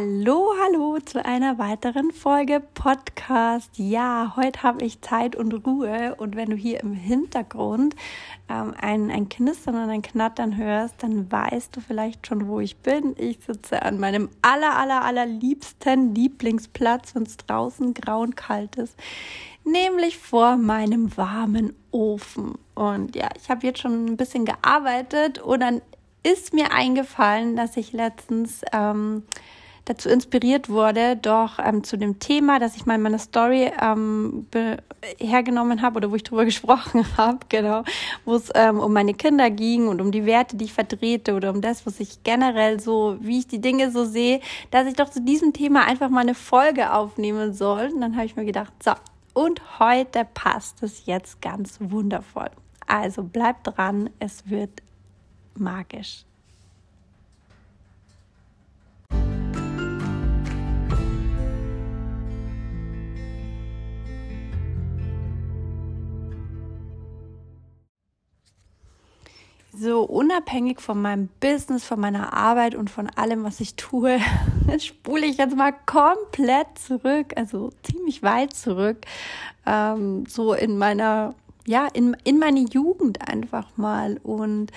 Hallo, hallo zu einer weiteren Folge Podcast. Ja, heute habe ich Zeit und Ruhe und wenn du hier im Hintergrund ähm, ein, ein Knistern und ein Knattern hörst, dann weißt du vielleicht schon, wo ich bin. Ich sitze an meinem aller, aller, aller liebsten Lieblingsplatz, wenn es draußen grau und kalt ist, nämlich vor meinem warmen Ofen. Und ja, ich habe jetzt schon ein bisschen gearbeitet und dann ist mir eingefallen, dass ich letztens ähm, dazu inspiriert wurde, doch ähm, zu dem Thema, das ich mal in meiner Story ähm, hergenommen habe oder wo ich drüber gesprochen habe, genau, wo es ähm, um meine Kinder ging und um die Werte, die ich vertrete oder um das, was ich generell so, wie ich die Dinge so sehe, dass ich doch zu diesem Thema einfach mal eine Folge aufnehmen soll. Und dann habe ich mir gedacht, so, und heute passt es jetzt ganz wundervoll. Also bleibt dran, es wird magisch. So unabhängig von meinem Business, von meiner Arbeit und von allem, was ich tue, spule ich jetzt mal komplett zurück, also ziemlich weit zurück, ähm, so in meiner, ja, in, in meine Jugend einfach mal. Und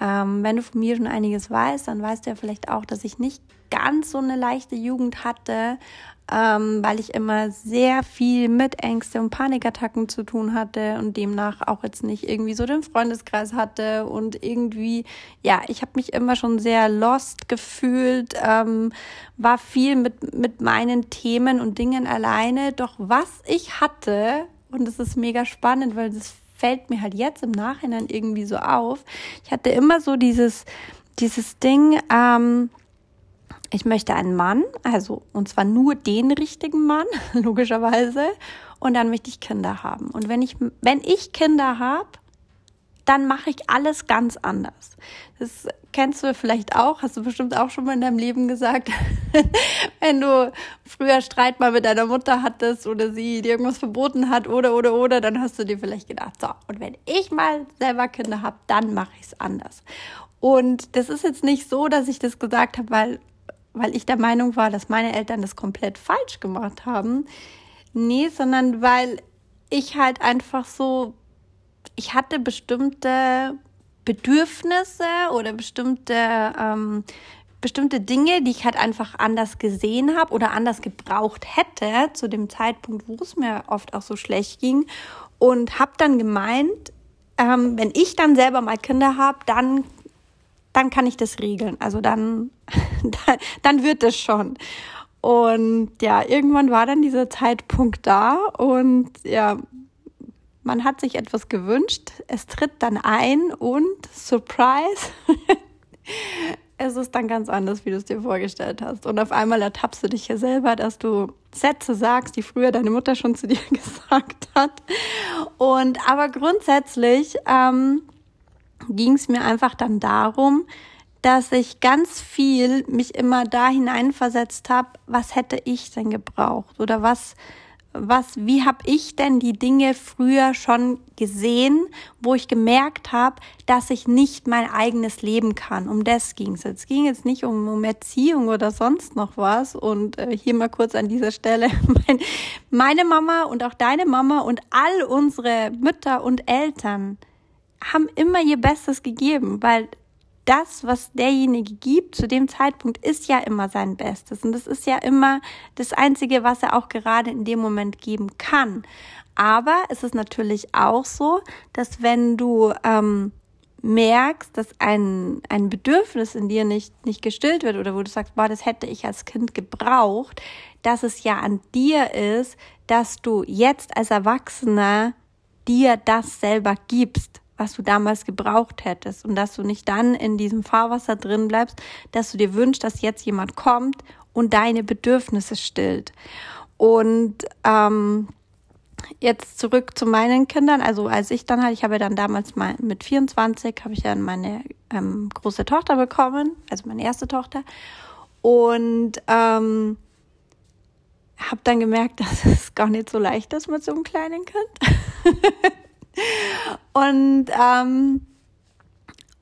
ähm, wenn du von mir schon einiges weißt, dann weißt du ja vielleicht auch, dass ich nicht ganz so eine leichte Jugend hatte, ähm, weil ich immer sehr viel mit Ängste und Panikattacken zu tun hatte und demnach auch jetzt nicht irgendwie so den Freundeskreis hatte und irgendwie, ja, ich habe mich immer schon sehr lost gefühlt, ähm, war viel mit, mit meinen Themen und Dingen alleine. Doch was ich hatte, und das ist mega spannend, weil das fällt mir halt jetzt im Nachhinein irgendwie so auf, ich hatte immer so dieses, dieses Ding, ähm, ich möchte einen Mann, also und zwar nur den richtigen Mann, logischerweise, und dann möchte ich Kinder haben. Und wenn ich, wenn ich Kinder habe, dann mache ich alles ganz anders. Das kennst du vielleicht auch, hast du bestimmt auch schon mal in deinem Leben gesagt, wenn du früher Streit mal mit deiner Mutter hattest oder sie dir irgendwas verboten hat oder oder oder, dann hast du dir vielleicht gedacht, so, und wenn ich mal selber Kinder habe, dann mache ich es anders. Und das ist jetzt nicht so, dass ich das gesagt habe, weil weil ich der Meinung war, dass meine Eltern das komplett falsch gemacht haben. Nee, sondern weil ich halt einfach so, ich hatte bestimmte Bedürfnisse oder bestimmte, ähm, bestimmte Dinge, die ich halt einfach anders gesehen habe oder anders gebraucht hätte zu dem Zeitpunkt, wo es mir oft auch so schlecht ging. Und habe dann gemeint, ähm, wenn ich dann selber mal Kinder habe, dann dann kann ich das regeln. Also dann, dann wird es schon. Und ja, irgendwann war dann dieser Zeitpunkt da und ja, man hat sich etwas gewünscht. Es tritt dann ein und Surprise. es ist dann ganz anders, wie du es dir vorgestellt hast. Und auf einmal ertappst du dich ja selber, dass du Sätze sagst, die früher deine Mutter schon zu dir gesagt hat. Und aber grundsätzlich ähm, ging es mir einfach dann darum, dass ich ganz viel mich immer da hineinversetzt habe, was hätte ich denn gebraucht oder was was wie habe ich denn die Dinge früher schon gesehen, wo ich gemerkt habe, dass ich nicht mein eigenes Leben kann. Um das ging es. Es ging jetzt nicht um, um Erziehung oder sonst noch was. Und äh, hier mal kurz an dieser Stelle mein, meine Mama und auch deine Mama und all unsere Mütter und Eltern haben immer ihr Bestes gegeben, weil das, was derjenige gibt zu dem Zeitpunkt, ist ja immer sein Bestes. Und das ist ja immer das Einzige, was er auch gerade in dem Moment geben kann. Aber es ist natürlich auch so, dass wenn du ähm, merkst, dass ein, ein Bedürfnis in dir nicht, nicht gestillt wird oder wo du sagst, boah, das hätte ich als Kind gebraucht, dass es ja an dir ist, dass du jetzt als Erwachsener dir das selber gibst was du damals gebraucht hättest und dass du nicht dann in diesem Fahrwasser drin bleibst, dass du dir wünschst, dass jetzt jemand kommt und deine Bedürfnisse stillt. Und ähm, jetzt zurück zu meinen Kindern. Also als ich dann halt, ich habe dann damals mal mit 24 habe ich dann meine ähm, große Tochter bekommen, also meine erste Tochter. Und ähm, habe dann gemerkt, dass es gar nicht so leicht ist mit so einem kleinen Kind. und, ähm,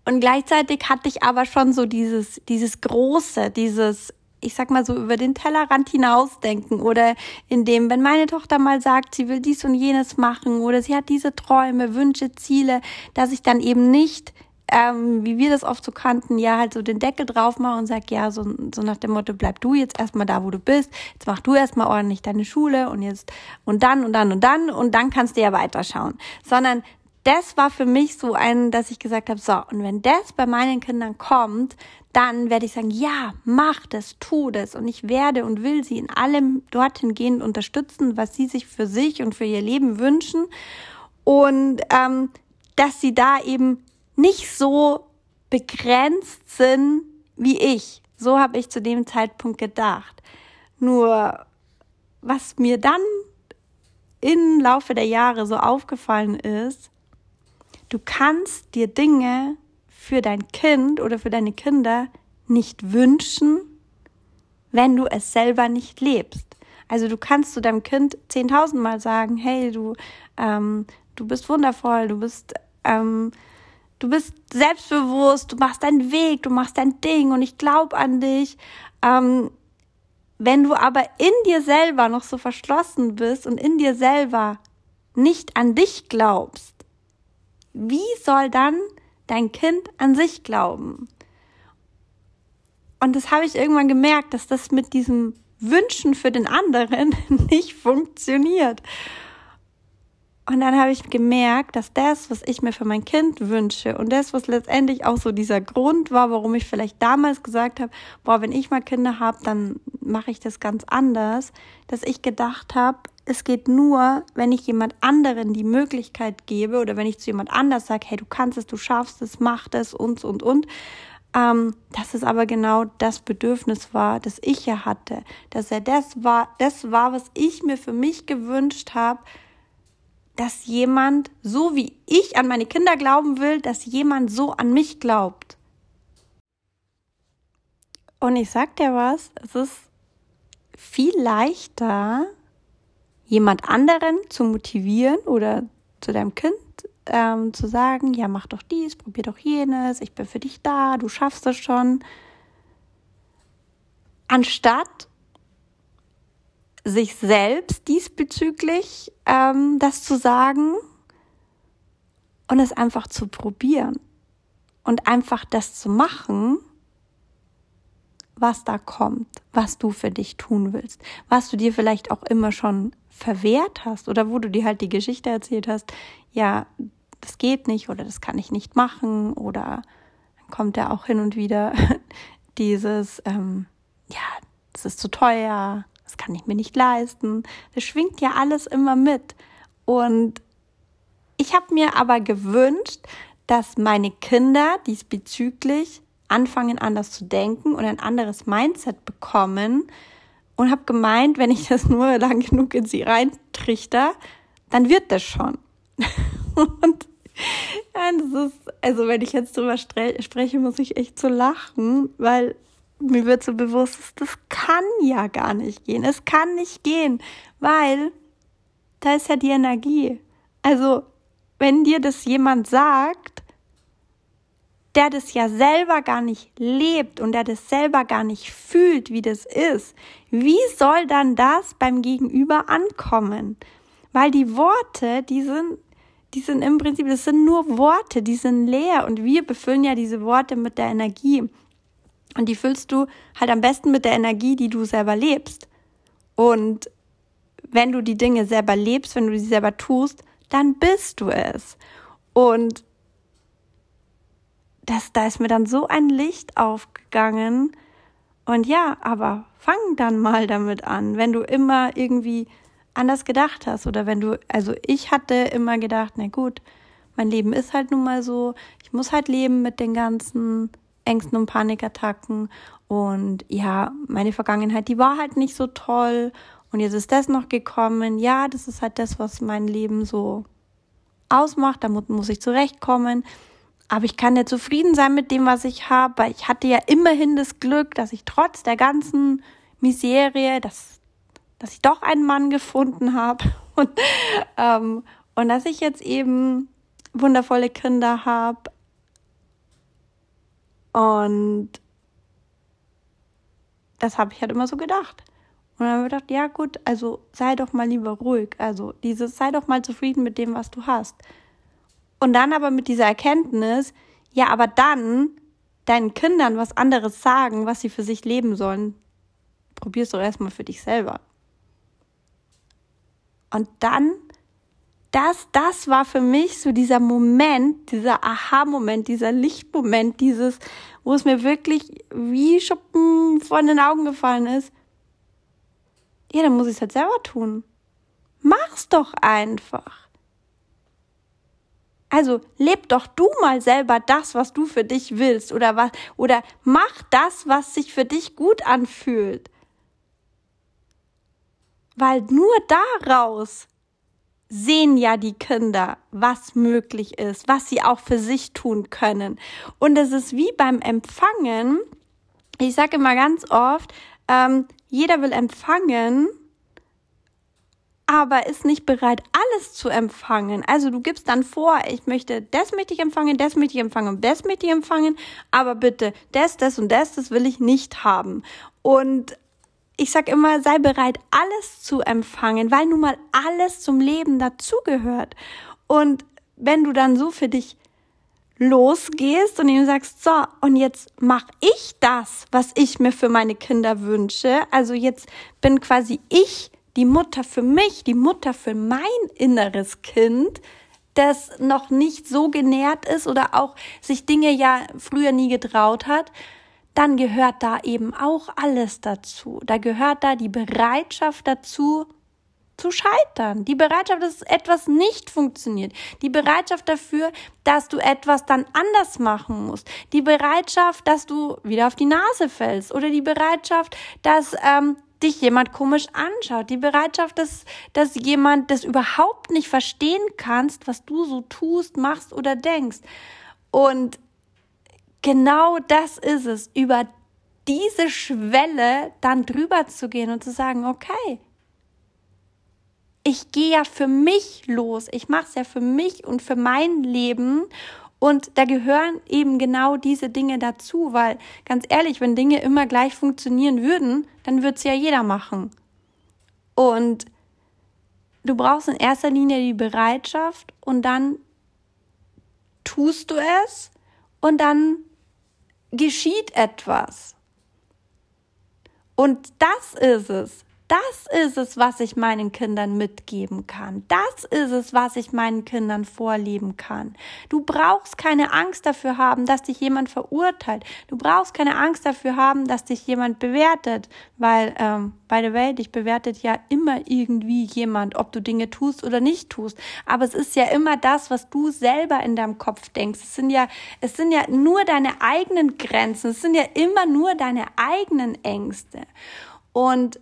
und gleichzeitig hatte ich aber schon so dieses, dieses Große, dieses, ich sag mal so, über den Tellerrand hinausdenken oder in dem, wenn meine Tochter mal sagt, sie will dies und jenes machen oder sie hat diese Träume, Wünsche, Ziele, dass ich dann eben nicht ähm, wie wir das oft so kannten, ja, halt so den Deckel drauf mache und sag, ja, so, so nach dem Motto, bleib du jetzt erstmal da, wo du bist, jetzt mach du erstmal ordentlich deine Schule und jetzt und dann und dann und dann und dann kannst du ja weiterschauen. Sondern das war für mich so ein, dass ich gesagt habe, so, und wenn das bei meinen Kindern kommt, dann werde ich sagen, ja, mach das, tu das. Und ich werde und will sie in allem dorthin gehend unterstützen, was sie sich für sich und für ihr Leben wünschen. Und ähm, dass sie da eben nicht so begrenzt sind wie ich. So habe ich zu dem Zeitpunkt gedacht. Nur was mir dann im Laufe der Jahre so aufgefallen ist, du kannst dir Dinge für dein Kind oder für deine Kinder nicht wünschen, wenn du es selber nicht lebst. Also du kannst zu deinem Kind zehntausendmal sagen, hey, du, ähm, du bist wundervoll, du bist, ähm, du bist selbstbewusst, du machst deinen Weg, du machst dein Ding und ich glaube an dich. Ähm, wenn du aber in dir selber noch so verschlossen bist und in dir selber nicht an dich glaubst, wie soll dann dein Kind an sich glauben. Und das habe ich irgendwann gemerkt, dass das mit diesem Wünschen für den anderen nicht funktioniert. Und dann habe ich gemerkt, dass das, was ich mir für mein Kind wünsche und das, was letztendlich auch so dieser Grund war, warum ich vielleicht damals gesagt habe, boah, wenn ich mal Kinder habe, dann mache ich das ganz anders, dass ich gedacht habe, es geht nur, wenn ich jemand anderen die Möglichkeit gebe oder wenn ich zu jemand anders sage, hey, du kannst es, du schaffst es, mach das und und und. Ähm, dass es aber genau das Bedürfnis war, das ich ja hatte, dass er das war, das war, was ich mir für mich gewünscht habe, dass jemand, so wie ich an meine Kinder glauben will, dass jemand so an mich glaubt. Und ich sag dir was, es ist viel leichter, jemand anderen zu motivieren oder zu deinem Kind ähm, zu sagen, ja, mach doch dies, probier doch jenes, ich bin für dich da, du schaffst es schon, anstatt sich selbst diesbezüglich ähm, das zu sagen und es einfach zu probieren und einfach das zu machen, was da kommt, was du für dich tun willst, was du dir vielleicht auch immer schon verwehrt hast oder wo du dir halt die Geschichte erzählt hast, ja, das geht nicht oder das kann ich nicht machen oder dann kommt ja auch hin und wieder dieses, ähm, ja, das ist zu teuer, das kann ich mir nicht leisten. Das schwingt ja alles immer mit. Und ich habe mir aber gewünscht, dass meine Kinder diesbezüglich anfangen anders zu denken und ein anderes Mindset bekommen und habe gemeint, wenn ich das nur lang genug in sie reintrichter, dann wird das schon. und ja, das ist, also wenn ich jetzt drüber spreche, muss ich echt so lachen, weil mir wird so bewusst, das kann ja gar nicht gehen. Es kann nicht gehen, weil da ist ja die Energie. Also, wenn dir das jemand sagt, der das ja selber gar nicht lebt und der das selber gar nicht fühlt, wie das ist, wie soll dann das beim Gegenüber ankommen? Weil die Worte, die sind, die sind im Prinzip, das sind nur Worte, die sind leer und wir befüllen ja diese Worte mit der Energie. Und die füllst du halt am besten mit der Energie, die du selber lebst. Und wenn du die Dinge selber lebst, wenn du sie selber tust, dann bist du es. Und das, da ist mir dann so ein Licht aufgegangen. Und ja, aber fang dann mal damit an, wenn du immer irgendwie anders gedacht hast oder wenn du, also ich hatte immer gedacht, na gut, mein Leben ist halt nun mal so, ich muss halt leben mit den ganzen Ängsten und Panikattacken. Und ja, meine Vergangenheit, die war halt nicht so toll. Und jetzt ist das noch gekommen. Ja, das ist halt das, was mein Leben so ausmacht, damit muss ich zurechtkommen. Aber ich kann ja zufrieden sein mit dem, was ich habe, weil ich hatte ja immerhin das Glück, dass ich trotz der ganzen Miserie, dass, dass ich doch einen Mann gefunden habe. Und, ähm, und dass ich jetzt eben wundervolle Kinder habe, und das habe ich halt immer so gedacht. Und dann habe ich gedacht, ja gut, also sei doch mal lieber ruhig. Also dieses, sei doch mal zufrieden mit dem, was du hast. Und dann aber mit dieser Erkenntnis, ja, aber dann deinen Kindern was anderes sagen, was sie für sich leben sollen, probier's doch erstmal für dich selber. Und dann, das, das war für mich so dieser Moment, dieser Aha-Moment, dieser Lichtmoment, dieses, wo es mir wirklich wie Schuppen von den Augen gefallen ist. Ja, dann muss ich es halt selber tun. Mach's doch einfach. Also leb doch du mal selber das, was du für dich willst oder was oder mach das, was sich für dich gut anfühlt. Weil nur daraus sehen ja die Kinder, was möglich ist, was sie auch für sich tun können. Und es ist wie beim Empfangen. Ich sage immer ganz oft, ähm, jeder will empfangen, aber ist nicht bereit, alles zu empfangen. Also du gibst dann vor, ich möchte, das möchte ich empfangen, das möchte ich empfangen, das möchte ich empfangen, aber bitte, das, das und das, das will ich nicht haben. Und ich sag immer, sei bereit, alles zu empfangen, weil nun mal alles zum Leben dazugehört. Und wenn du dann so für dich losgehst und ihm sagst, so, und jetzt mach ich das, was ich mir für meine Kinder wünsche. Also jetzt bin quasi ich die Mutter für mich, die Mutter für mein inneres Kind, das noch nicht so genährt ist oder auch sich Dinge ja früher nie getraut hat, dann gehört da eben auch alles dazu. Da gehört da die Bereitschaft dazu, zu scheitern. Die Bereitschaft, dass etwas nicht funktioniert. Die Bereitschaft dafür, dass du etwas dann anders machen musst. Die Bereitschaft, dass du wieder auf die Nase fällst. Oder die Bereitschaft, dass ähm, dich jemand komisch anschaut, die Bereitschaft, dass, dass jemand das überhaupt nicht verstehen kannst, was du so tust, machst oder denkst. Und genau das ist es, über diese Schwelle dann drüber zu gehen und zu sagen, okay, ich gehe ja für mich los, ich mache es ja für mich und für mein Leben und da gehören eben genau diese Dinge dazu, weil ganz ehrlich, wenn Dinge immer gleich funktionieren würden, dann würde es ja jeder machen. Und du brauchst in erster Linie die Bereitschaft und dann tust du es und dann geschieht etwas. Und das ist es. Das ist es, was ich meinen Kindern mitgeben kann. Das ist es, was ich meinen Kindern vorleben kann. Du brauchst keine Angst dafür haben, dass dich jemand verurteilt. Du brauchst keine Angst dafür haben, dass dich jemand bewertet, weil ähm, bei der Welt dich bewertet ja immer irgendwie jemand, ob du Dinge tust oder nicht tust. Aber es ist ja immer das, was du selber in deinem Kopf denkst. Es sind ja, es sind ja nur deine eigenen Grenzen. Es sind ja immer nur deine eigenen Ängste. Und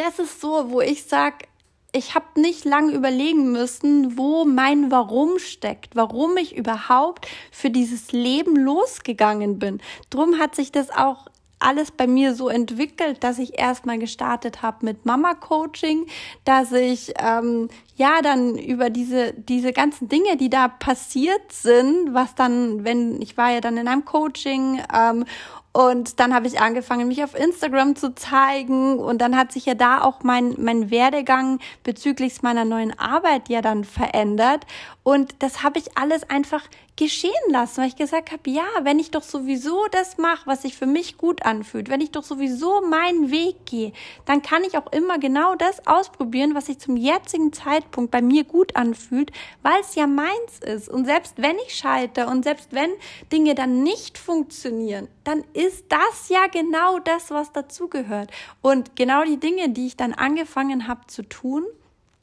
das ist so, wo ich sage, ich habe nicht lange überlegen müssen, wo mein Warum steckt, warum ich überhaupt für dieses Leben losgegangen bin. Drum hat sich das auch alles bei mir so entwickelt, dass ich erstmal gestartet habe mit Mama-Coaching, dass ich ähm, ja dann über diese diese ganzen Dinge, die da passiert sind, was dann, wenn ich war ja dann in einem Coaching ähm, und dann habe ich angefangen, mich auf Instagram zu zeigen. Und dann hat sich ja da auch mein, mein Werdegang bezüglich meiner neuen Arbeit ja dann verändert. Und das habe ich alles einfach geschehen lassen, weil ich gesagt habe, ja, wenn ich doch sowieso das mache, was sich für mich gut anfühlt, wenn ich doch sowieso meinen Weg gehe, dann kann ich auch immer genau das ausprobieren, was sich zum jetzigen Zeitpunkt bei mir gut anfühlt, weil es ja meins ist. Und selbst wenn ich scheitere und selbst wenn Dinge dann nicht funktionieren, dann ist das ja genau das, was dazugehört. Und genau die Dinge, die ich dann angefangen habe zu tun,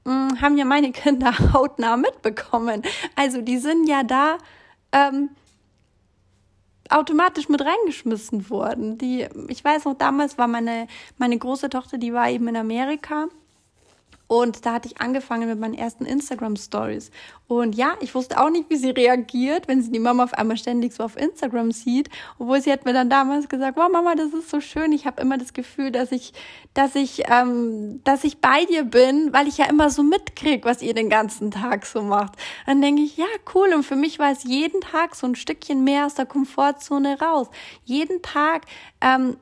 mm, haben ja meine Kinder hautnah mitbekommen. Also die sind ja da ähm, automatisch mit reingeschmissen worden. Die, ich weiß noch, damals war meine, meine große Tochter, die war eben in Amerika und da hatte ich angefangen mit meinen ersten Instagram Stories. Und ja, ich wusste auch nicht, wie sie reagiert, wenn sie die Mama auf einmal ständig so auf Instagram sieht. Obwohl sie hat mir dann damals gesagt, wow Mama, das ist so schön. Ich habe immer das Gefühl, dass ich, dass ich, ähm, dass ich bei dir bin, weil ich ja immer so mitkrieg, was ihr den ganzen Tag so macht. Dann denke ich, ja, cool. Und für mich war es jeden Tag so ein Stückchen mehr aus der Komfortzone raus. Jeden Tag ähm,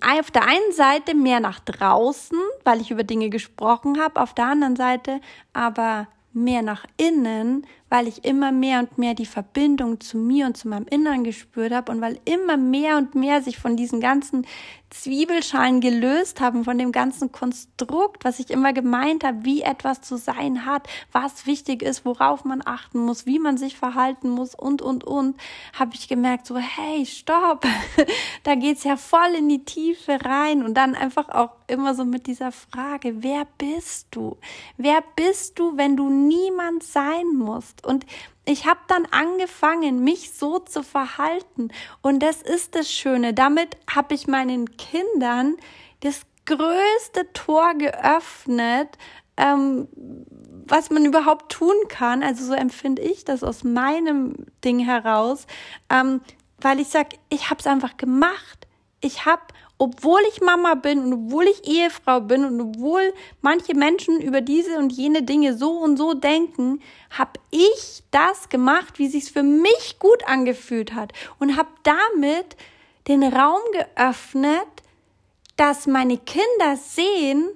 auf der einen Seite mehr nach draußen, weil ich über Dinge gesprochen habe, auf der anderen Seite aber mehr nach innen, weil ich immer mehr und mehr die Verbindung zu mir und zu meinem Innern gespürt habe und weil immer mehr und mehr sich von diesen ganzen Zwiebelschalen gelöst haben, von dem ganzen Konstrukt, was ich immer gemeint habe, wie etwas zu sein hat, was wichtig ist, worauf man achten muss, wie man sich verhalten muss und, und, und, habe ich gemerkt, so, hey, stopp, da geht's ja voll in die Tiefe rein und dann einfach auch immer so mit dieser Frage, wer bist du? Wer bist du, wenn du niemand sein musst? Und ich habe dann angefangen, mich so zu verhalten. Und das ist das Schöne. Damit habe ich meinen Kindern das größte Tor geöffnet, ähm, was man überhaupt tun kann. Also so empfinde ich das aus meinem Ding heraus, ähm, weil ich sage, ich habe es einfach gemacht. Ich habe obwohl ich Mama bin und obwohl ich Ehefrau bin und obwohl manche Menschen über diese und jene Dinge so und so denken, habe ich das gemacht, wie sich's für mich gut angefühlt hat und habe damit den Raum geöffnet, dass meine Kinder sehen,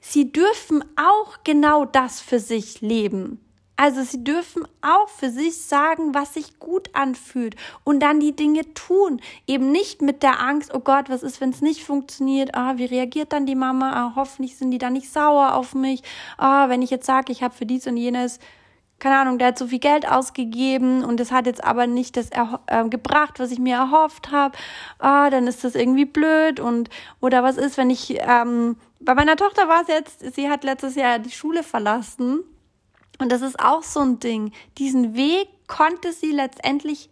sie dürfen auch genau das für sich leben. Also sie dürfen auch für sich sagen, was sich gut anfühlt und dann die Dinge tun. Eben nicht mit der Angst, oh Gott, was ist, wenn es nicht funktioniert? Ah, wie reagiert dann die Mama? Ah, hoffentlich sind die dann nicht sauer auf mich. Ah, wenn ich jetzt sage, ich habe für dies und jenes keine Ahnung, der hat so viel Geld ausgegeben und es hat jetzt aber nicht das äh, gebracht, was ich mir erhofft habe, ah, dann ist das irgendwie blöd und oder was ist, wenn ich ähm, bei meiner Tochter war es jetzt, sie hat letztes Jahr die Schule verlassen und das ist auch so ein Ding. Diesen Weg konnte sie letztendlich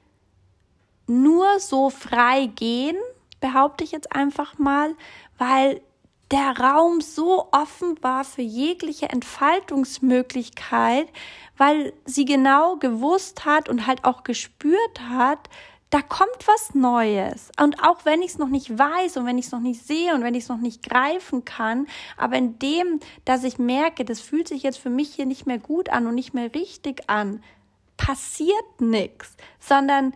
nur so frei gehen, behaupte ich jetzt einfach mal, weil der Raum so offen war für jegliche Entfaltungsmöglichkeit, weil sie genau gewusst hat und halt auch gespürt hat, da kommt was Neues. Und auch wenn ich es noch nicht weiß und wenn ich es noch nicht sehe und wenn ich es noch nicht greifen kann, aber in dem, dass ich merke, das fühlt sich jetzt für mich hier nicht mehr gut an und nicht mehr richtig an, passiert nichts, sondern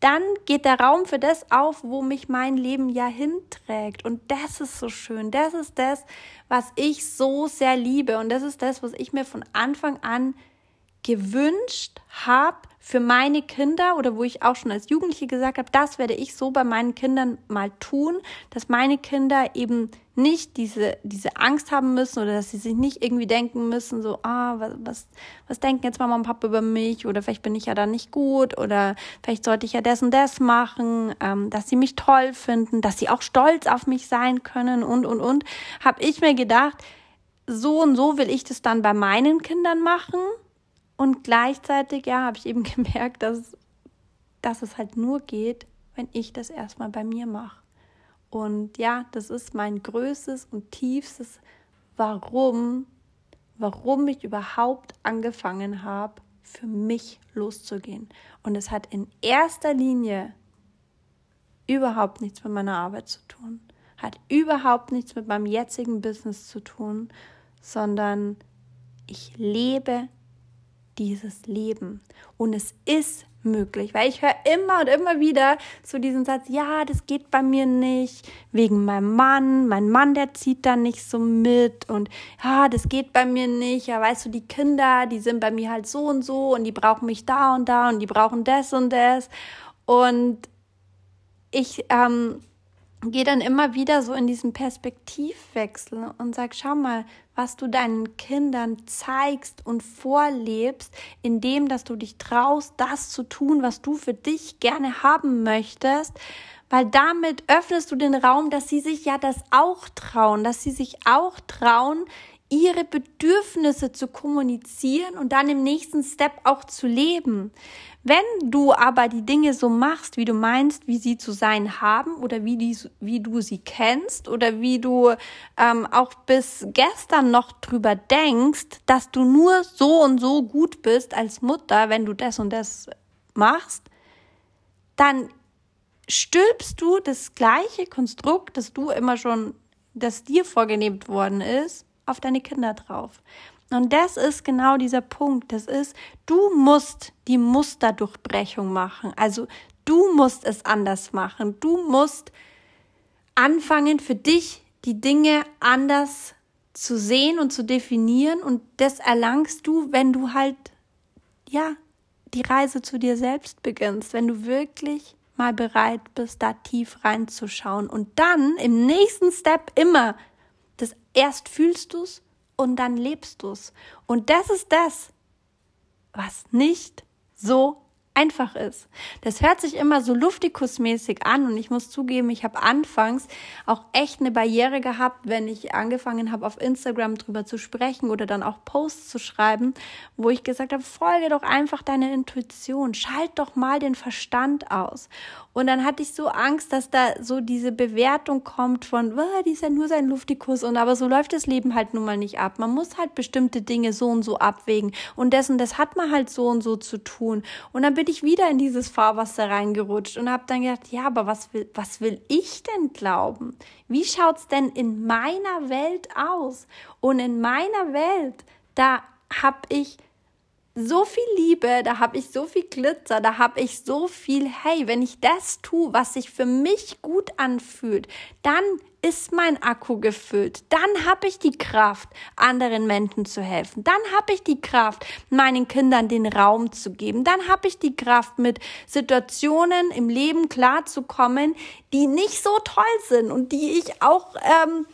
dann geht der Raum für das auf, wo mich mein Leben ja hinträgt. Und das ist so schön. Das ist das, was ich so sehr liebe. Und das ist das, was ich mir von Anfang an gewünscht habe für meine Kinder oder wo ich auch schon als Jugendliche gesagt habe, das werde ich so bei meinen Kindern mal tun, dass meine Kinder eben nicht diese, diese Angst haben müssen oder dass sie sich nicht irgendwie denken müssen, so, ah, was, was, was denken jetzt Mama und Papa über mich oder vielleicht bin ich ja da nicht gut oder vielleicht sollte ich ja das und das machen, ähm, dass sie mich toll finden, dass sie auch stolz auf mich sein können und, und, und, habe ich mir gedacht, so und so will ich das dann bei meinen Kindern machen und gleichzeitig, ja, habe ich eben gemerkt, dass, dass es halt nur geht, wenn ich das erstmal bei mir mache. Und ja, das ist mein größtes und tiefstes Warum, warum ich überhaupt angefangen habe, für mich loszugehen. Und es hat in erster Linie überhaupt nichts mit meiner Arbeit zu tun, hat überhaupt nichts mit meinem jetzigen Business zu tun, sondern ich lebe dieses Leben. Und es ist möglich, weil ich höre immer und immer wieder so diesen Satz, ja, das geht bei mir nicht, wegen meinem Mann, mein Mann, der zieht da nicht so mit und ja, das geht bei mir nicht, ja, weißt du, die Kinder, die sind bei mir halt so und so und die brauchen mich da und da und die brauchen das und das. Und ich ähm, gehe dann immer wieder so in diesen Perspektivwechsel und sag, schau mal, was du deinen Kindern zeigst und vorlebst, indem dass du dich traust, das zu tun, was du für dich gerne haben möchtest, weil damit öffnest du den Raum, dass sie sich ja das auch trauen, dass sie sich auch trauen, ihre Bedürfnisse zu kommunizieren und dann im nächsten Step auch zu leben. Wenn du aber die Dinge so machst, wie du meinst, wie sie zu sein haben oder wie, die, wie du sie kennst oder wie du ähm, auch bis gestern noch drüber denkst, dass du nur so und so gut bist als Mutter, wenn du das und das machst, dann stülpst du das gleiche Konstrukt, das du immer schon, das dir vorgelebt worden ist, auf deine Kinder drauf. Und das ist genau dieser Punkt. Das ist, du musst die Musterdurchbrechung machen. Also du musst es anders machen. Du musst anfangen für dich die Dinge anders zu sehen und zu definieren und das erlangst du, wenn du halt ja die Reise zu dir selbst beginnst, wenn du wirklich mal bereit bist, da tief reinzuschauen und dann im nächsten Step immer das erst fühlst du's und dann lebst du's. Und das ist das, was nicht so einfach ist. Das hört sich immer so luftikusmäßig an und ich muss zugeben, ich habe anfangs auch echt eine Barriere gehabt, wenn ich angefangen habe, auf Instagram drüber zu sprechen oder dann auch Posts zu schreiben, wo ich gesagt habe, folge doch einfach deiner Intuition, schalt doch mal den Verstand aus. Und dann hatte ich so Angst, dass da so diese Bewertung kommt von, oh, die ist ja nur sein Luftikus und aber so läuft das Leben halt nun mal nicht ab. Man muss halt bestimmte Dinge so und so abwägen und dessen, das hat man halt so und so zu tun. Und dann bin ich wieder in dieses Fahrwasser reingerutscht und habe dann gedacht, ja, aber was will, was will ich denn glauben? Wie schaut's denn in meiner Welt aus? Und in meiner Welt, da habe ich so viel Liebe, da habe ich so viel Glitzer, da habe ich so viel, hey, wenn ich das tue, was sich für mich gut anfühlt, dann ist mein Akku gefüllt. Dann habe ich die Kraft, anderen Menschen zu helfen. Dann habe ich die Kraft, meinen Kindern den Raum zu geben. Dann habe ich die Kraft, mit Situationen im Leben klarzukommen, die nicht so toll sind und die ich auch ähm,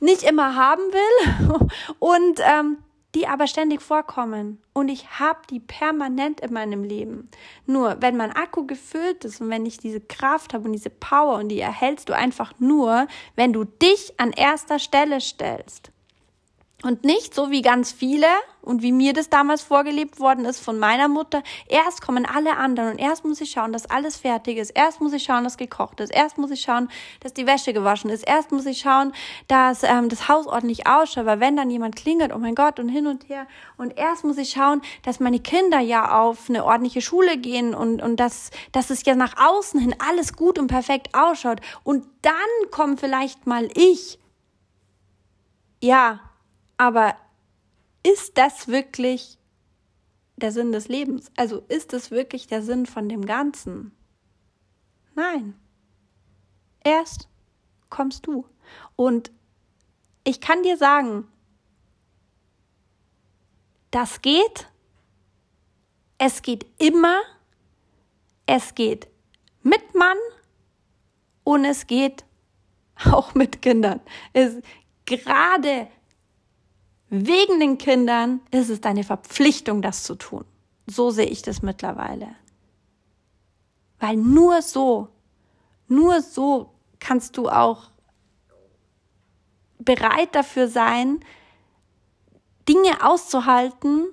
nicht immer haben will. Und ähm, die aber ständig vorkommen und ich habe die permanent in meinem Leben. Nur wenn mein Akku gefüllt ist und wenn ich diese Kraft habe und diese Power und die erhältst du einfach nur, wenn du dich an erster Stelle stellst. Und nicht so wie ganz viele und wie mir das damals vorgelebt worden ist von meiner Mutter. Erst kommen alle anderen und erst muss ich schauen, dass alles fertig ist. Erst muss ich schauen, dass gekocht ist. Erst muss ich schauen, dass die Wäsche gewaschen ist. Erst muss ich schauen, dass ähm, das Haus ordentlich ausschaut. Weil wenn dann jemand klingelt, oh mein Gott, und hin und her. Und erst muss ich schauen, dass meine Kinder ja auf eine ordentliche Schule gehen und, und dass, dass es ja nach außen hin alles gut und perfekt ausschaut. Und dann kommt vielleicht mal ich. Ja, aber ist das wirklich der Sinn des Lebens? Also ist es wirklich der Sinn von dem Ganzen? Nein. Erst kommst du. Und ich kann dir sagen, das geht. Es geht immer. Es geht mit Mann und es geht auch mit Kindern. Es, gerade Wegen den Kindern ist es deine Verpflichtung, das zu tun. So sehe ich das mittlerweile. Weil nur so, nur so kannst du auch bereit dafür sein, Dinge auszuhalten,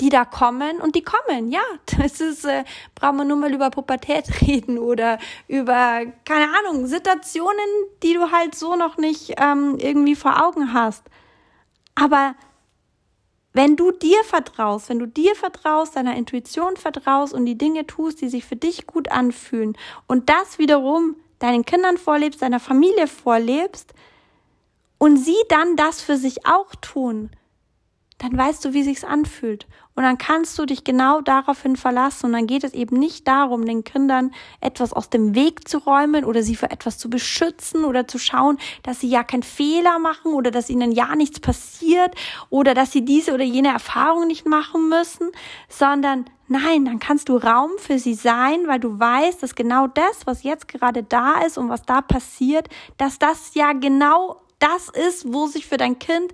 die da kommen und die kommen. Ja, das ist, äh, brauchen wir nur mal über Pubertät reden oder über, keine Ahnung, Situationen, die du halt so noch nicht ähm, irgendwie vor Augen hast. Aber wenn du dir vertraust, wenn du dir vertraust, deiner Intuition vertraust und die Dinge tust, die sich für dich gut anfühlen und das wiederum deinen Kindern vorlebst, deiner Familie vorlebst und sie dann das für sich auch tun, dann weißt du, wie sich's anfühlt. Und dann kannst du dich genau daraufhin verlassen. Und dann geht es eben nicht darum, den Kindern etwas aus dem Weg zu räumen oder sie für etwas zu beschützen oder zu schauen, dass sie ja keinen Fehler machen oder dass ihnen ja nichts passiert oder dass sie diese oder jene Erfahrung nicht machen müssen, sondern Nein, dann kannst du Raum für sie sein, weil du weißt, dass genau das, was jetzt gerade da ist und was da passiert, dass das ja genau das ist, wo sich für dein Kind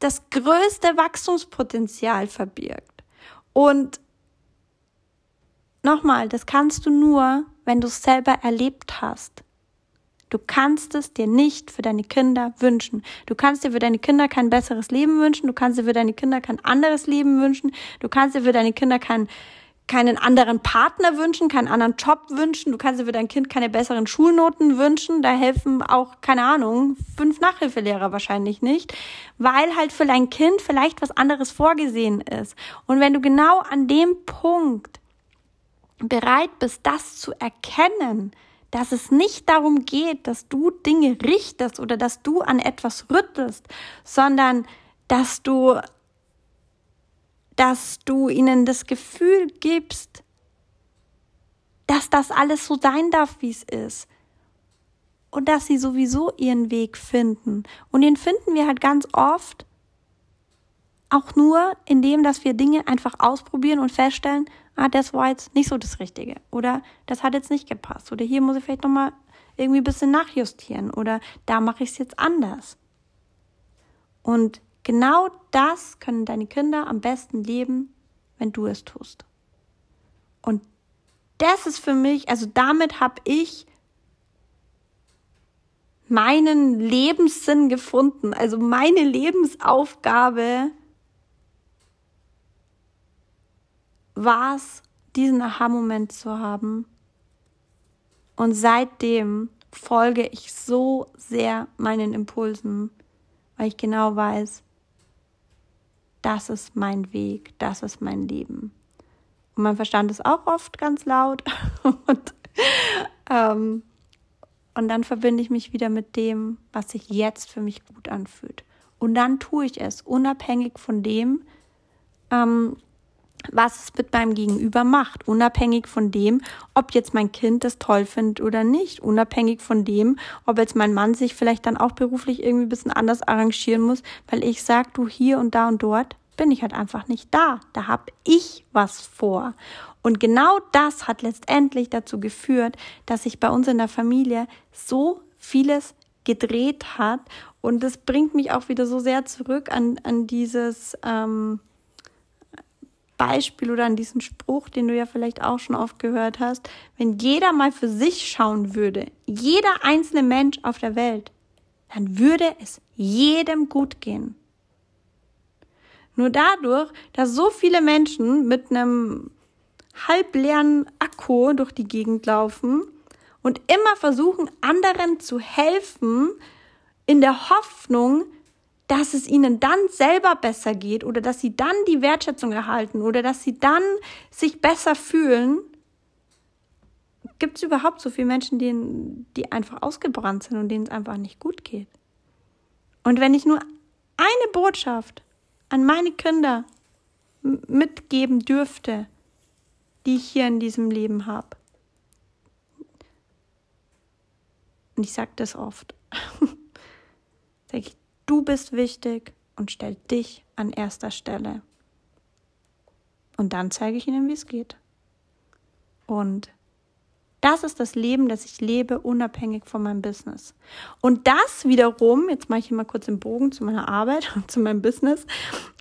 das größte Wachstumspotenzial verbirgt. Und nochmal, das kannst du nur, wenn du es selber erlebt hast. Du kannst es dir nicht für deine Kinder wünschen. Du kannst dir für deine Kinder kein besseres Leben wünschen. Du kannst dir für deine Kinder kein anderes Leben wünschen. Du kannst dir für deine Kinder kein keinen anderen Partner wünschen, keinen anderen Job wünschen. Du kannst dir für dein Kind keine besseren Schulnoten wünschen. Da helfen auch, keine Ahnung, fünf Nachhilfelehrer wahrscheinlich nicht, weil halt für dein Kind vielleicht was anderes vorgesehen ist. Und wenn du genau an dem Punkt bereit bist, das zu erkennen, dass es nicht darum geht, dass du Dinge richtest oder dass du an etwas rüttelst, sondern dass du dass du ihnen das Gefühl gibst, dass das alles so sein darf, wie es ist. und dass sie sowieso ihren Weg finden. Und den finden wir halt ganz oft auch nur, indem, dass wir Dinge einfach ausprobieren und feststellen, ah, das war jetzt nicht so das Richtige. Oder das hat jetzt nicht gepasst. Oder hier muss ich vielleicht nochmal irgendwie ein bisschen nachjustieren. Oder da mache ich es jetzt anders. Und genau das können deine Kinder am besten leben, wenn du es tust. Und das ist für mich, also damit habe ich meinen Lebenssinn gefunden, also meine Lebensaufgabe war es, diesen Aha-Moment zu haben. Und seitdem folge ich so sehr meinen Impulsen, weil ich genau weiß, das ist mein Weg, das ist mein Leben. Und mein Verstand ist auch oft ganz laut. und, ähm, und dann verbinde ich mich wieder mit dem, was sich jetzt für mich gut anfühlt. Und dann tue ich es, unabhängig von dem, ähm, was es mit meinem Gegenüber macht, unabhängig von dem, ob jetzt mein Kind das toll findet oder nicht, unabhängig von dem, ob jetzt mein Mann sich vielleicht dann auch beruflich irgendwie ein bisschen anders arrangieren muss, weil ich sag, du hier und da und dort, bin ich halt einfach nicht da. Da habe ich was vor. Und genau das hat letztendlich dazu geführt, dass sich bei uns in der Familie so vieles gedreht hat. Und das bringt mich auch wieder so sehr zurück an, an dieses ähm, Beispiel oder an diesen Spruch, den du ja vielleicht auch schon oft gehört hast. Wenn jeder mal für sich schauen würde, jeder einzelne Mensch auf der Welt, dann würde es jedem gut gehen. Nur dadurch, dass so viele Menschen mit einem halbleeren Akku durch die Gegend laufen und immer versuchen, anderen zu helfen, in der Hoffnung, dass es ihnen dann selber besser geht oder dass sie dann die Wertschätzung erhalten oder dass sie dann sich besser fühlen, gibt es überhaupt so viele Menschen, denen, die einfach ausgebrannt sind und denen es einfach nicht gut geht. Und wenn ich nur eine Botschaft an meine Kinder mitgeben dürfte, die ich hier in diesem Leben habe. Und ich sage das oft. du bist wichtig und stell dich an erster Stelle. Und dann zeige ich ihnen, wie es geht. Und das ist das Leben, das ich lebe, unabhängig von meinem Business. Und das wiederum, jetzt mache ich hier mal kurz den Bogen zu meiner Arbeit und zu meinem Business,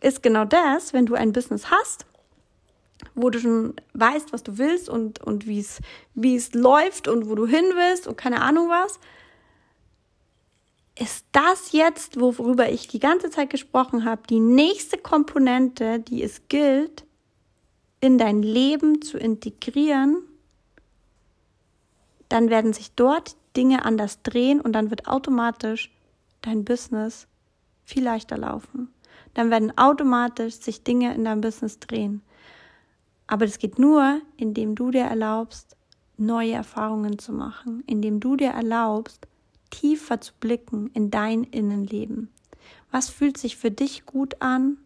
ist genau das, wenn du ein Business hast, wo du schon weißt, was du willst und, und wie es läuft und wo du hin willst und keine Ahnung was, ist das jetzt, worüber ich die ganze Zeit gesprochen habe, die nächste Komponente, die es gilt, in dein Leben zu integrieren dann werden sich dort Dinge anders drehen und dann wird automatisch dein Business viel leichter laufen. Dann werden automatisch sich Dinge in deinem Business drehen. Aber das geht nur, indem du dir erlaubst, neue Erfahrungen zu machen, indem du dir erlaubst, tiefer zu blicken in dein Innenleben. Was fühlt sich für dich gut an?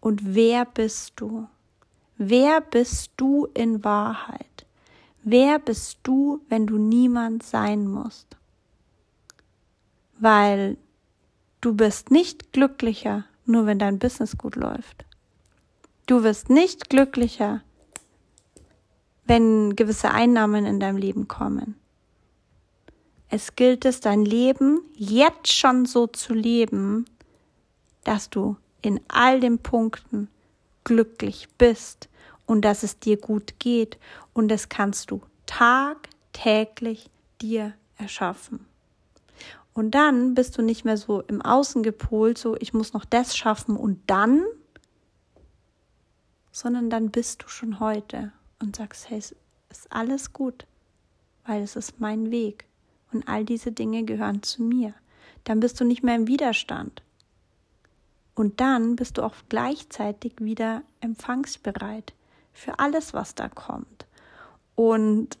Und wer bist du? Wer bist du in Wahrheit? Wer bist du, wenn du niemand sein musst? Weil du bist nicht glücklicher, nur wenn dein Business gut läuft. Du wirst nicht glücklicher, wenn gewisse Einnahmen in deinem Leben kommen. Es gilt es, dein Leben jetzt schon so zu leben, dass du in all den Punkten glücklich bist und dass es dir gut geht und das kannst du tagtäglich dir erschaffen. Und dann bist du nicht mehr so im Außen gepolt, so ich muss noch das schaffen und dann, sondern dann bist du schon heute und sagst, hey, es ist alles gut, weil es ist mein Weg und all diese Dinge gehören zu mir. Dann bist du nicht mehr im Widerstand. Und dann bist du auch gleichzeitig wieder empfangsbereit für alles, was da kommt. Und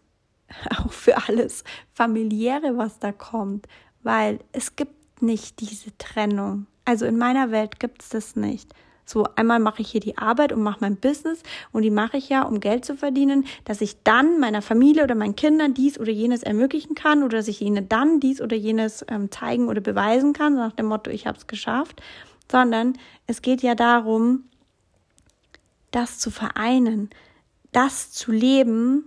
auch für alles familiäre, was da kommt, weil es gibt nicht diese Trennung. Also in meiner Welt gibt es das nicht, So, einmal mache ich hier die Arbeit und mache mein Business und die mache ich ja, um Geld zu verdienen, dass ich dann meiner Familie oder meinen Kindern dies oder jenes ermöglichen kann oder dass ich ihnen dann dies oder jenes ähm, zeigen oder beweisen kann, nach dem Motto, ich habe es geschafft, sondern es geht ja darum, das zu vereinen, das zu leben,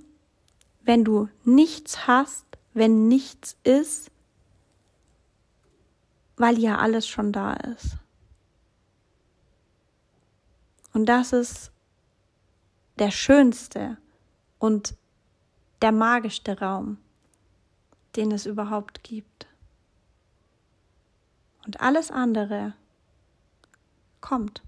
wenn du nichts hast, wenn nichts ist, weil ja alles schon da ist. Und das ist der schönste und der magischste Raum, den es überhaupt gibt. Und alles andere kommt.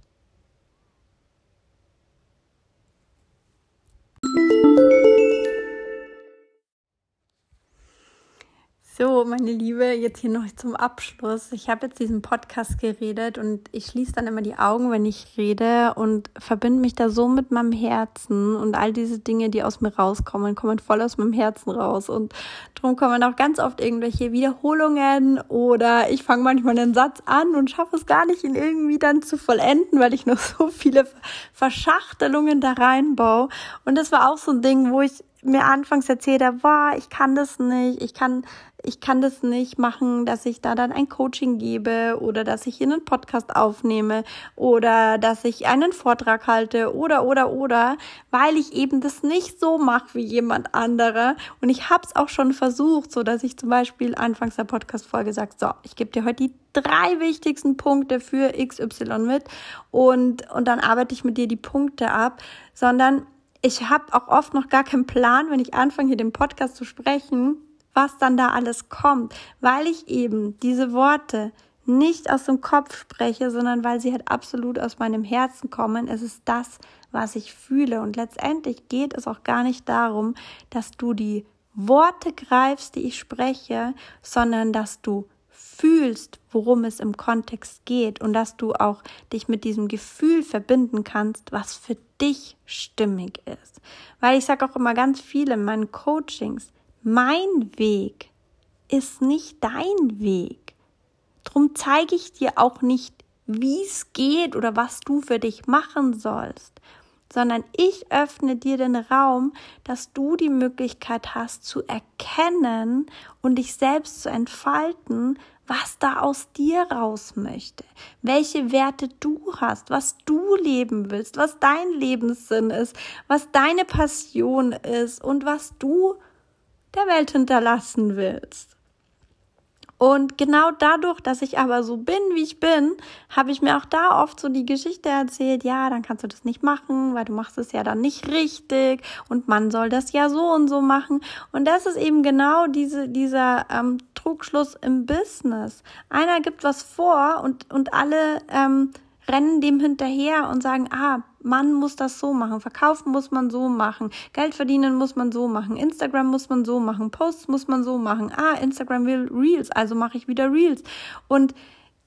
So, meine Liebe, jetzt hier noch zum Abschluss. Ich habe jetzt diesen Podcast geredet und ich schließe dann immer die Augen, wenn ich rede und verbinde mich da so mit meinem Herzen und all diese Dinge, die aus mir rauskommen, kommen voll aus meinem Herzen raus und darum kommen auch ganz oft irgendwelche Wiederholungen oder ich fange manchmal einen Satz an und schaffe es gar nicht, ihn irgendwie dann zu vollenden, weil ich noch so viele Verschachtelungen da reinbaue und das war auch so ein Ding, wo ich mir anfangs erzählt habe, boah, ich kann das nicht, ich kann ich kann das nicht machen, dass ich da dann ein Coaching gebe oder dass ich einen Podcast aufnehme oder dass ich einen Vortrag halte oder oder oder, weil ich eben das nicht so mache wie jemand anderer. Und ich habe es auch schon versucht, so dass ich zum Beispiel anfangs der Podcast-Folge sage, so, ich gebe dir heute die drei wichtigsten Punkte für XY mit und, und dann arbeite ich mit dir die Punkte ab, sondern ich habe auch oft noch gar keinen Plan, wenn ich anfange, hier den Podcast zu sprechen, was dann da alles kommt, weil ich eben diese Worte nicht aus dem Kopf spreche, sondern weil sie halt absolut aus meinem Herzen kommen. Es ist das, was ich fühle. Und letztendlich geht es auch gar nicht darum, dass du die Worte greifst, die ich spreche, sondern dass du fühlst, worum es im Kontext geht und dass du auch dich mit diesem Gefühl verbinden kannst, was für dich stimmig ist. Weil ich sage auch immer ganz viel in meinen Coachings, mein Weg ist nicht dein Weg. Drum zeige ich dir auch nicht, wie es geht oder was du für dich machen sollst, sondern ich öffne dir den Raum, dass du die Möglichkeit hast zu erkennen und dich selbst zu entfalten, was da aus dir raus möchte, welche Werte du hast, was du leben willst, was dein Lebenssinn ist, was deine Passion ist und was du der Welt hinterlassen willst. Und genau dadurch, dass ich aber so bin, wie ich bin, habe ich mir auch da oft so die Geschichte erzählt, ja, dann kannst du das nicht machen, weil du machst es ja dann nicht richtig und man soll das ja so und so machen. Und das ist eben genau diese, dieser ähm, Trugschluss im Business. Einer gibt was vor und, und alle ähm, rennen dem hinterher und sagen, ah, man muss das so machen, verkaufen muss man so machen, Geld verdienen muss man so machen, Instagram muss man so machen, Posts muss man so machen, ah, Instagram will Reels, also mache ich wieder Reels. Und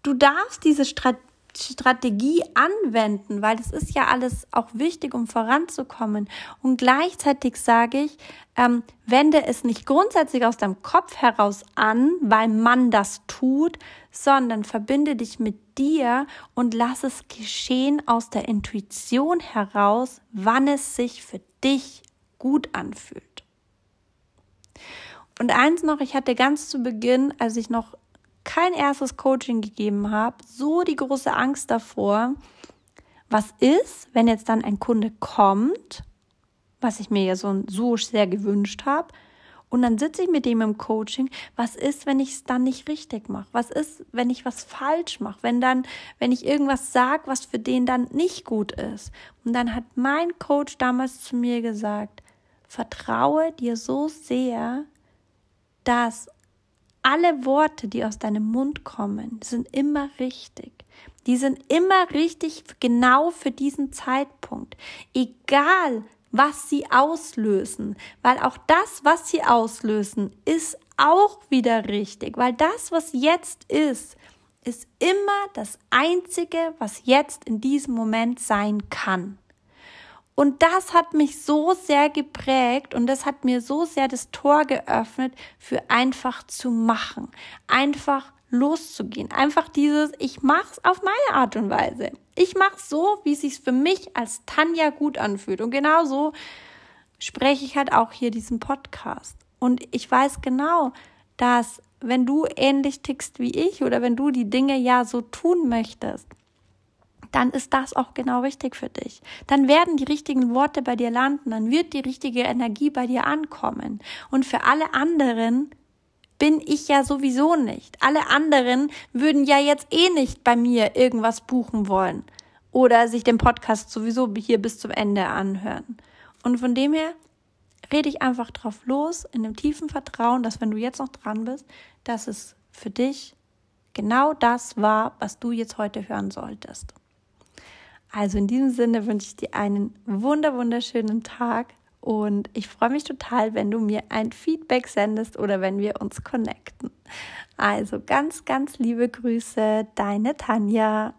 du darfst diese Strategie Strategie anwenden, weil das ist ja alles auch wichtig, um voranzukommen. Und gleichzeitig sage ich, ähm, wende es nicht grundsätzlich aus deinem Kopf heraus an, weil man das tut, sondern verbinde dich mit dir und lass es geschehen aus der Intuition heraus, wann es sich für dich gut anfühlt. Und eins noch, ich hatte ganz zu Beginn, als ich noch kein erstes Coaching gegeben habe, so die große Angst davor, was ist, wenn jetzt dann ein Kunde kommt, was ich mir ja so, so sehr gewünscht habe, und dann sitze ich mit dem im Coaching, was ist, wenn ich es dann nicht richtig mache? Was ist, wenn ich was falsch mache? Wenn dann, wenn ich irgendwas sage, was für den dann nicht gut ist? Und dann hat mein Coach damals zu mir gesagt, vertraue dir so sehr, dass alle Worte, die aus deinem Mund kommen, sind immer richtig. Die sind immer richtig genau für diesen Zeitpunkt. Egal, was sie auslösen, weil auch das, was sie auslösen, ist auch wieder richtig, weil das, was jetzt ist, ist immer das Einzige, was jetzt in diesem Moment sein kann. Und das hat mich so sehr geprägt und das hat mir so sehr das Tor geöffnet für einfach zu machen, einfach loszugehen. Einfach dieses, ich mach's auf meine Art und Weise. Ich mach's so, wie es sich für mich als Tanja gut anfühlt. Und genauso spreche ich halt auch hier diesen Podcast. Und ich weiß genau, dass wenn du ähnlich tickst wie ich oder wenn du die Dinge ja so tun möchtest, dann ist das auch genau richtig für dich. Dann werden die richtigen Worte bei dir landen, dann wird die richtige Energie bei dir ankommen. Und für alle anderen bin ich ja sowieso nicht. Alle anderen würden ja jetzt eh nicht bei mir irgendwas buchen wollen oder sich den Podcast sowieso hier bis zum Ende anhören. Und von dem her rede ich einfach drauf los, in dem tiefen Vertrauen, dass wenn du jetzt noch dran bist, dass es für dich genau das war, was du jetzt heute hören solltest. Also in diesem Sinne wünsche ich dir einen wunder wunderschönen Tag und ich freue mich total, wenn du mir ein Feedback sendest oder wenn wir uns connecten. Also ganz, ganz liebe Grüße, deine Tanja.